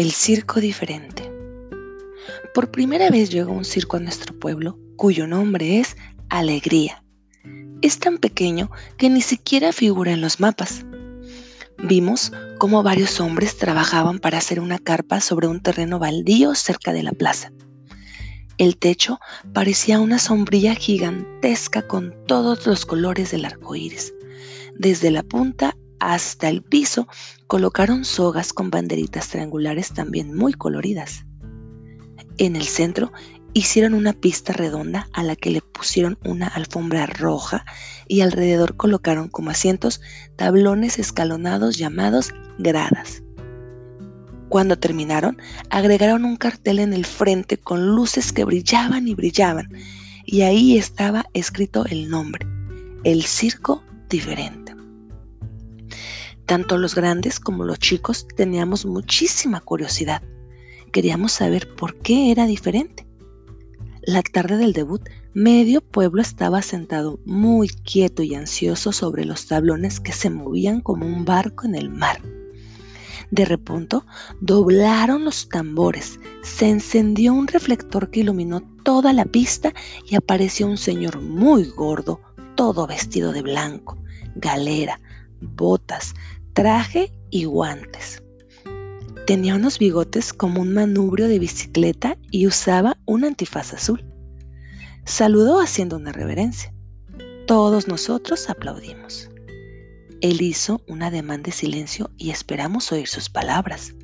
El circo diferente. Por primera vez llegó un circo a nuestro pueblo cuyo nombre es Alegría. Es tan pequeño que ni siquiera figura en los mapas. Vimos cómo varios hombres trabajaban para hacer una carpa sobre un terreno baldío cerca de la plaza. El techo parecía una sombrilla gigantesca con todos los colores del arco iris, desde la punta hasta el piso colocaron sogas con banderitas triangulares también muy coloridas. En el centro hicieron una pista redonda a la que le pusieron una alfombra roja y alrededor colocaron como asientos tablones escalonados llamados gradas. Cuando terminaron, agregaron un cartel en el frente con luces que brillaban y brillaban, y ahí estaba escrito el nombre, el circo diferente. Tanto los grandes como los chicos teníamos muchísima curiosidad. Queríamos saber por qué era diferente. La tarde del debut, medio pueblo estaba sentado muy quieto y ansioso sobre los tablones que se movían como un barco en el mar. De repente doblaron los tambores, se encendió un reflector que iluminó toda la pista y apareció un señor muy gordo, todo vestido de blanco, galera, botas, traje y guantes. Tenía unos bigotes como un manubrio de bicicleta y usaba un antifaz azul. Saludó haciendo una reverencia. Todos nosotros aplaudimos. Él hizo un ademán de silencio y esperamos oír sus palabras.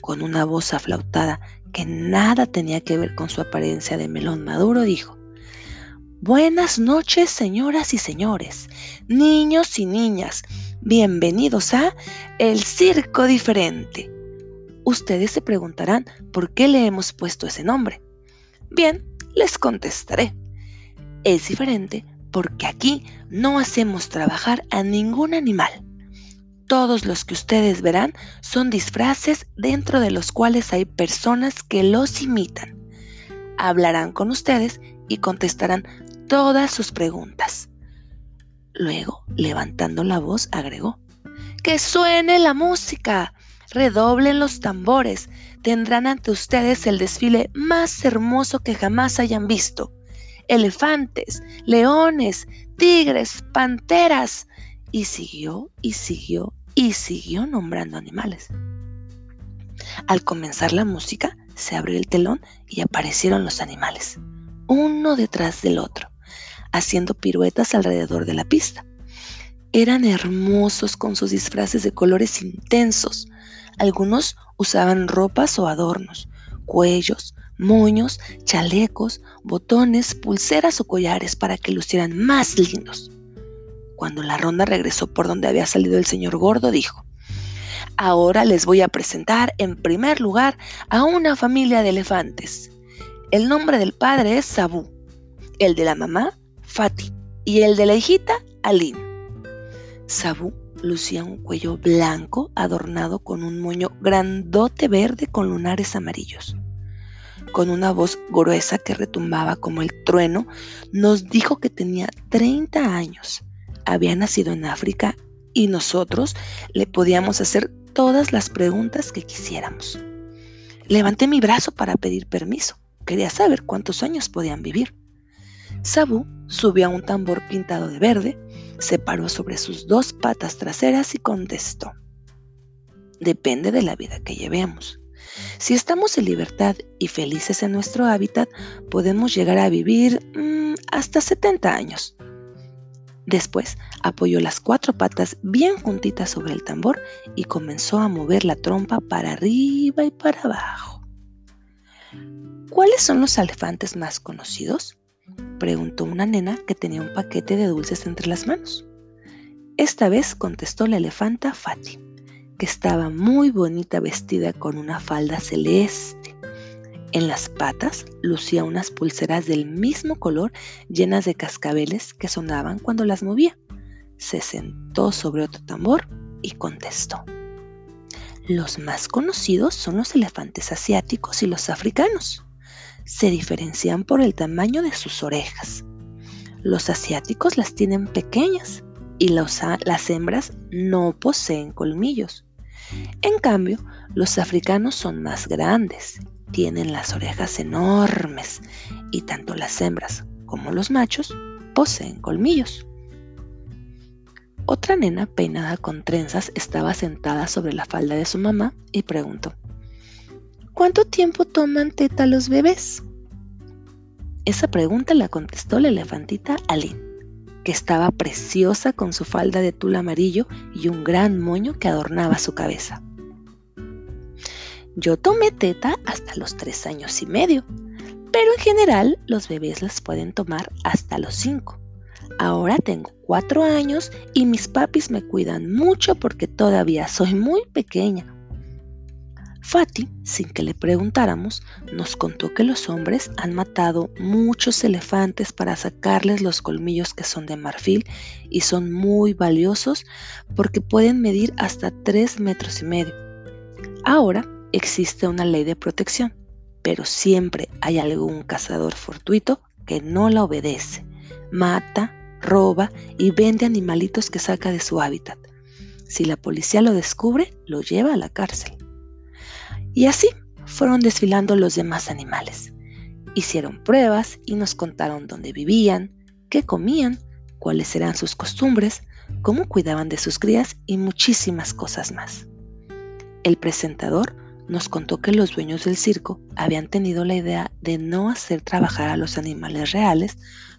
Con una voz aflautada que nada tenía que ver con su apariencia de melón maduro, dijo, Buenas noches, señoras y señores, niños y niñas, Bienvenidos a El Circo Diferente. Ustedes se preguntarán por qué le hemos puesto ese nombre. Bien, les contestaré. Es diferente porque aquí no hacemos trabajar a ningún animal. Todos los que ustedes verán son disfraces dentro de los cuales hay personas que los imitan. Hablarán con ustedes y contestarán todas sus preguntas. Luego, levantando la voz, agregó, Que suene la música, redoblen los tambores, tendrán ante ustedes el desfile más hermoso que jamás hayan visto. Elefantes, leones, tigres, panteras. Y siguió y siguió y siguió nombrando animales. Al comenzar la música, se abrió el telón y aparecieron los animales, uno detrás del otro haciendo piruetas alrededor de la pista. Eran hermosos con sus disfraces de colores intensos. Algunos usaban ropas o adornos, cuellos, moños, chalecos, botones, pulseras o collares para que lucieran más lindos. Cuando la ronda regresó por donde había salido el señor gordo, dijo, Ahora les voy a presentar en primer lugar a una familia de elefantes. El nombre del padre es Sabú, el de la mamá Fati, y el de la hijita, Aline. Sabu lucía un cuello blanco adornado con un moño grandote verde con lunares amarillos. Con una voz gruesa que retumbaba como el trueno, nos dijo que tenía 30 años, había nacido en África y nosotros le podíamos hacer todas las preguntas que quisiéramos. Levanté mi brazo para pedir permiso. Quería saber cuántos años podían vivir. Sabu subió a un tambor pintado de verde, se paró sobre sus dos patas traseras y contestó. Depende de la vida que llevemos. Si estamos en libertad y felices en nuestro hábitat, podemos llegar a vivir mm, hasta 70 años. Después apoyó las cuatro patas bien juntitas sobre el tambor y comenzó a mover la trompa para arriba y para abajo. ¿Cuáles son los elefantes más conocidos? Preguntó una nena que tenía un paquete de dulces entre las manos. Esta vez contestó la elefanta Fati, que estaba muy bonita vestida con una falda celeste. En las patas lucía unas pulseras del mismo color llenas de cascabeles que sonaban cuando las movía. Se sentó sobre otro tambor y contestó. Los más conocidos son los elefantes asiáticos y los africanos se diferencian por el tamaño de sus orejas. Los asiáticos las tienen pequeñas y las hembras no poseen colmillos. En cambio, los africanos son más grandes, tienen las orejas enormes y tanto las hembras como los machos poseen colmillos. Otra nena peinada con trenzas estaba sentada sobre la falda de su mamá y preguntó, ¿Cuánto tiempo toman teta los bebés? Esa pregunta la contestó la elefantita Aline, que estaba preciosa con su falda de tul amarillo y un gran moño que adornaba su cabeza. Yo tomé teta hasta los tres años y medio, pero en general los bebés las pueden tomar hasta los cinco. Ahora tengo cuatro años y mis papis me cuidan mucho porque todavía soy muy pequeña. Fati, sin que le preguntáramos, nos contó que los hombres han matado muchos elefantes para sacarles los colmillos que son de marfil y son muy valiosos porque pueden medir hasta 3 metros y medio. Ahora existe una ley de protección, pero siempre hay algún cazador fortuito que no la obedece, mata, roba y vende animalitos que saca de su hábitat. Si la policía lo descubre, lo lleva a la cárcel. Y así fueron desfilando los demás animales. Hicieron pruebas y nos contaron dónde vivían, qué comían, cuáles eran sus costumbres, cómo cuidaban de sus crías y muchísimas cosas más. El presentador nos contó que los dueños del circo habían tenido la idea de no hacer trabajar a los animales reales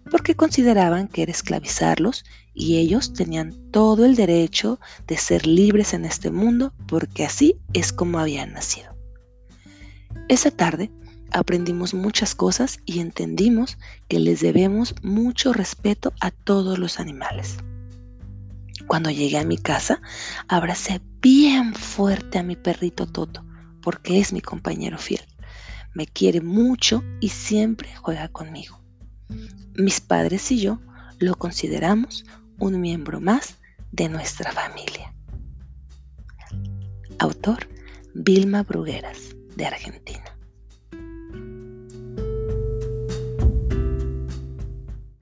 porque consideraban que era esclavizarlos y ellos tenían todo el derecho de ser libres en este mundo porque así es como habían nacido. Esa tarde aprendimos muchas cosas y entendimos que les debemos mucho respeto a todos los animales. Cuando llegué a mi casa, abracé bien fuerte a mi perrito Toto, porque es mi compañero fiel. Me quiere mucho y siempre juega conmigo. Mis padres y yo lo consideramos un miembro más de nuestra familia. Autor Vilma Brugueras de Argentina.